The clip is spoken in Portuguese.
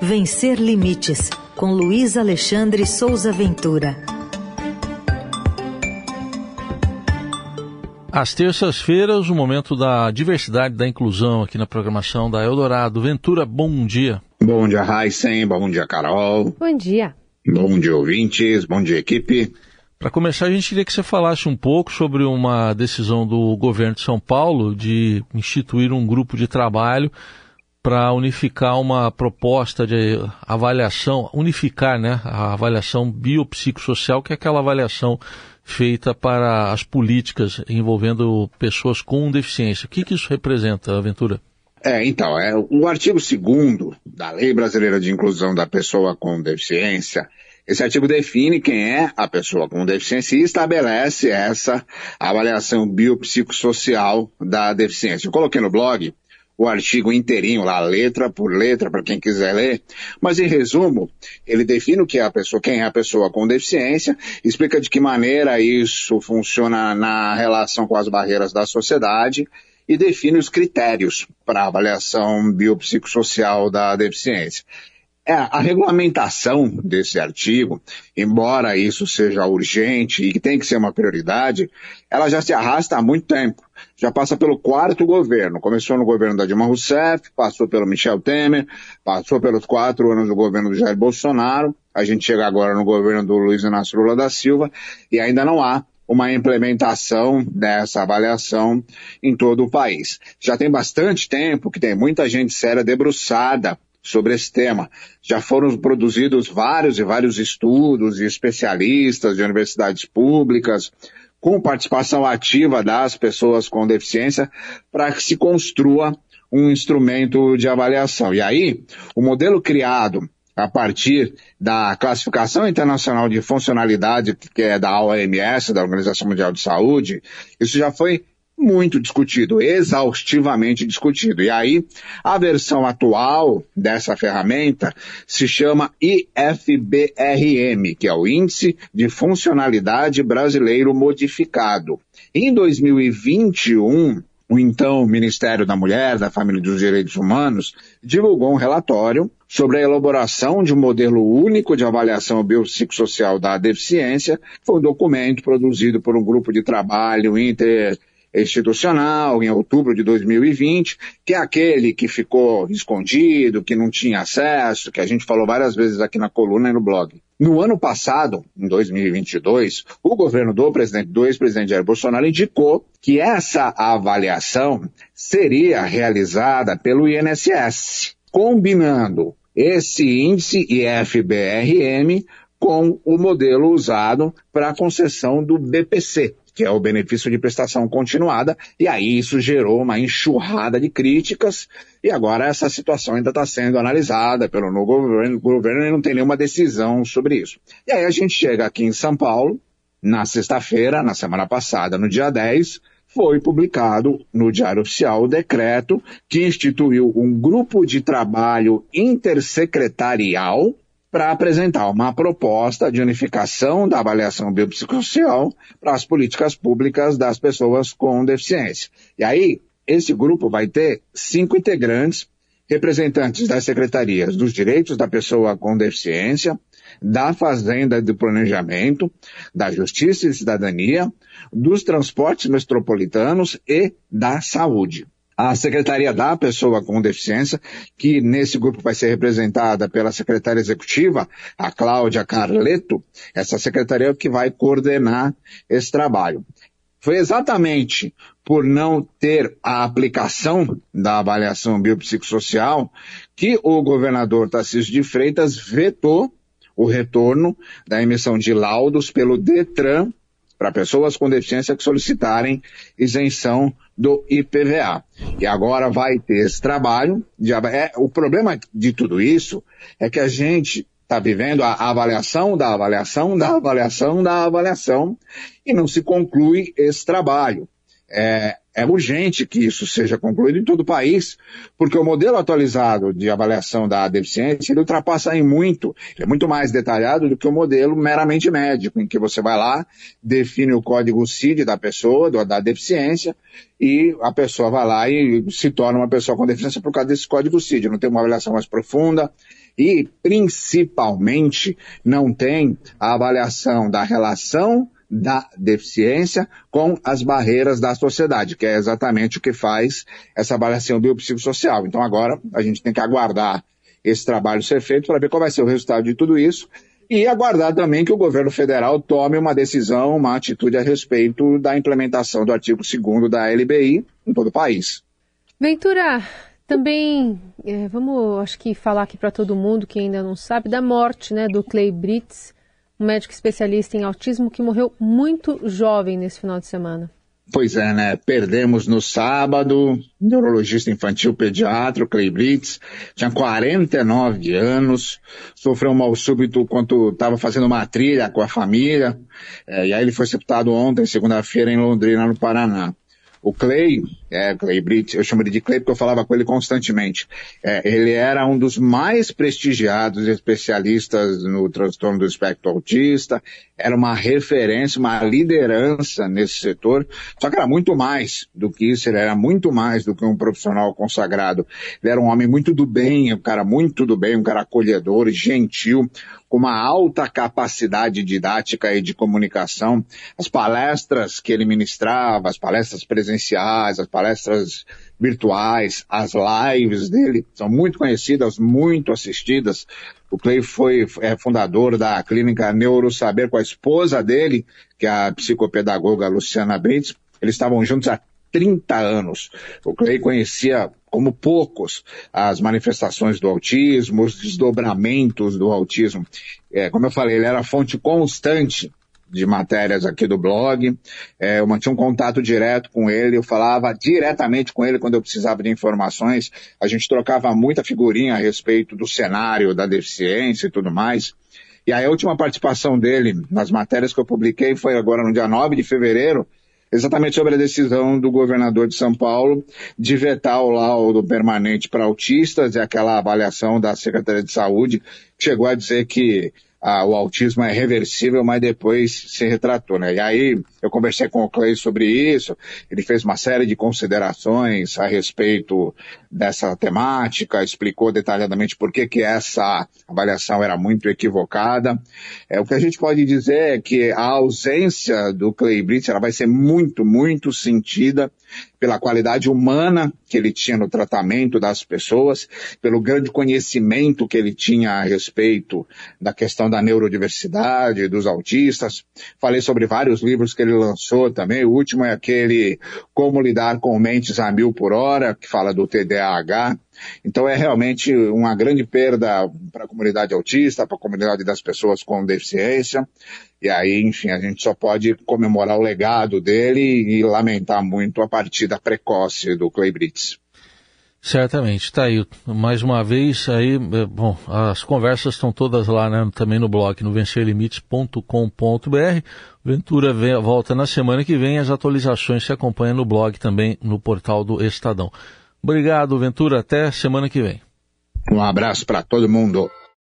Vencer Limites, com Luiz Alexandre Souza Ventura. Às terças-feiras, o momento da diversidade da inclusão aqui na programação da Eldorado. Ventura, bom dia. Bom dia, Heisen. Bom dia, Carol. Bom dia. Bom dia, ouvintes. Bom dia, equipe. Para começar, a gente queria que você falasse um pouco sobre uma decisão do governo de São Paulo de instituir um grupo de trabalho para unificar uma proposta de avaliação, unificar né, a avaliação biopsicossocial, que é aquela avaliação feita para as políticas envolvendo pessoas com deficiência. O que, que isso representa, Aventura? É, então, é, o artigo 2 da Lei Brasileira de Inclusão da Pessoa com Deficiência, esse artigo define quem é a pessoa com deficiência e estabelece essa avaliação biopsicossocial da deficiência. Eu coloquei no blog o artigo inteirinho lá, letra por letra, para quem quiser ler. Mas em resumo, ele define o que é a pessoa, quem é a pessoa com deficiência, explica de que maneira isso funciona na relação com as barreiras da sociedade e define os critérios para avaliação biopsicossocial da deficiência. É, a regulamentação desse artigo, embora isso seja urgente e que tem que ser uma prioridade, ela já se arrasta há muito tempo. Já passa pelo quarto governo. Começou no governo da Dilma Rousseff, passou pelo Michel Temer, passou pelos quatro anos do governo do Jair Bolsonaro. A gente chega agora no governo do Luiz Inácio Lula da Silva e ainda não há uma implementação dessa avaliação em todo o país. Já tem bastante tempo que tem muita gente séria debruçada sobre esse tema. Já foram produzidos vários e vários estudos e especialistas de universidades públicas, com participação ativa das pessoas com deficiência, para que se construa um instrumento de avaliação. E aí, o modelo criado a partir da classificação internacional de funcionalidade, que é da OMS, da Organização Mundial de Saúde, isso já foi muito discutido, exaustivamente discutido. E aí, a versão atual dessa ferramenta se chama IFBRM, que é o Índice de Funcionalidade Brasileiro Modificado. Em 2021, o então Ministério da Mulher, da Família e dos Direitos Humanos divulgou um relatório sobre a elaboração de um modelo único de avaliação biopsicossocial da deficiência. Foi um documento produzido por um grupo de trabalho inter institucional em outubro de 2020, que é aquele que ficou escondido, que não tinha acesso, que a gente falou várias vezes aqui na coluna e no blog. No ano passado, em 2022, o governo do presidente, do ex-presidente Jair Bolsonaro indicou que essa avaliação seria realizada pelo INSS, combinando esse índice IFBRM com o modelo usado para a concessão do BPC, que é o benefício de prestação continuada, e aí isso gerou uma enxurrada de críticas, e agora essa situação ainda está sendo analisada pelo novo governo, governo não tem nenhuma decisão sobre isso. E aí a gente chega aqui em São Paulo, na sexta-feira, na semana passada, no dia 10, foi publicado no Diário Oficial o decreto que instituiu um grupo de trabalho intersecretarial para apresentar uma proposta de unificação da avaliação biopsicossocial para as políticas públicas das pessoas com deficiência. E aí, esse grupo vai ter cinco integrantes, representantes das secretarias dos direitos da pessoa com deficiência, da Fazenda e do Planejamento, da Justiça e Cidadania, dos transportes metropolitanos e da saúde a Secretaria da Pessoa com Deficiência, que nesse grupo vai ser representada pela secretária executiva, a Cláudia Carleto, essa secretaria que vai coordenar esse trabalho. Foi exatamente por não ter a aplicação da avaliação biopsicossocial que o governador Tarcísio de Freitas vetou o retorno da emissão de laudos pelo DETRAN para pessoas com deficiência que solicitarem isenção do IPVA. E agora vai ter esse trabalho. De, é, o problema de tudo isso é que a gente está vivendo a avaliação da avaliação da avaliação da avaliação e não se conclui esse trabalho. É, é urgente que isso seja concluído em todo o país, porque o modelo atualizado de avaliação da deficiência ele ultrapassa em muito, é muito mais detalhado do que o modelo meramente médico, em que você vai lá, define o código CID da pessoa, da deficiência, e a pessoa vai lá e se torna uma pessoa com deficiência por causa desse código CID. Não tem uma avaliação mais profunda, e, principalmente, não tem a avaliação da relação da deficiência com as barreiras da sociedade, que é exatamente o que faz essa avaliação biopsicossocial. Então agora a gente tem que aguardar esse trabalho ser feito para ver qual vai ser o resultado de tudo isso e aguardar também que o governo federal tome uma decisão, uma atitude a respeito da implementação do artigo 2 da LBI em todo o país. Ventura, também é, vamos, acho que falar aqui para todo mundo que ainda não sabe da morte, né, do Clay Brits, um médico especialista em autismo que morreu muito jovem nesse final de semana. Pois é, né? Perdemos no sábado, neurologista infantil pediatra, Clay Blitz, tinha 49 anos, sofreu um mal súbito enquanto estava fazendo uma trilha com a família, é, e aí ele foi sepultado ontem, segunda-feira, em Londrina, no Paraná. O Clay, é, Clay Britt, eu chamo ele de Clay porque eu falava com ele constantemente. É, ele era um dos mais prestigiados especialistas no transtorno do espectro autista, era uma referência, uma liderança nesse setor, só que era muito mais do que isso, ele era muito mais do que um profissional consagrado. Ele era um homem muito do bem, um cara muito do bem, um cara acolhedor, gentil, com uma alta capacidade didática e de comunicação. As palestras que ele ministrava, as palestras presenciais, as palestras virtuais, as lives dele são muito conhecidas, muito assistidas. O Clay foi é, fundador da clínica Neurosaber com a esposa dele, que é a psicopedagoga Luciana Bates. Eles estavam juntos há 30 anos. O Clay conhecia como poucos as manifestações do autismo, os desdobramentos do autismo. É, como eu falei, ele era fonte constante de matérias aqui do blog. É, eu mantinha um contato direto com ele, eu falava diretamente com ele quando eu precisava de informações. A gente trocava muita figurinha a respeito do cenário da deficiência e tudo mais. E a última participação dele nas matérias que eu publiquei foi agora no dia 9 de fevereiro, exatamente sobre a decisão do governador de São Paulo de vetar o laudo permanente para autistas e aquela avaliação da Secretaria de Saúde chegou a dizer que ah, o autismo é reversível, mas depois se retratou, né? E aí eu conversei com o Clay sobre isso, ele fez uma série de considerações a respeito dessa temática, explicou detalhadamente por que que essa avaliação era muito equivocada. É, o que a gente pode dizer é que a ausência do Clay Brits, ela vai ser muito, muito sentida pela qualidade humana que ele tinha no tratamento das pessoas, pelo grande conhecimento que ele tinha a respeito da questão da neurodiversidade, dos autistas. Falei sobre vários livros que ele lançou também. O último é aquele Como Lidar com Mentes a Mil por Hora, que fala do TDAH. Então é realmente uma grande perda para a comunidade autista, para a comunidade das pessoas com deficiência. E aí, enfim, a gente só pode comemorar o legado dele e lamentar muito a partida precoce do Clay Brits. Certamente, está aí. Mais uma vez, aí, é, bom, as conversas estão todas lá né, também no blog, no vencerlimites.com.br. Ventura vem, volta na semana que vem, as atualizações se acompanham no blog também, no portal do Estadão. Obrigado, Ventura. Até semana que vem. Um abraço para todo mundo.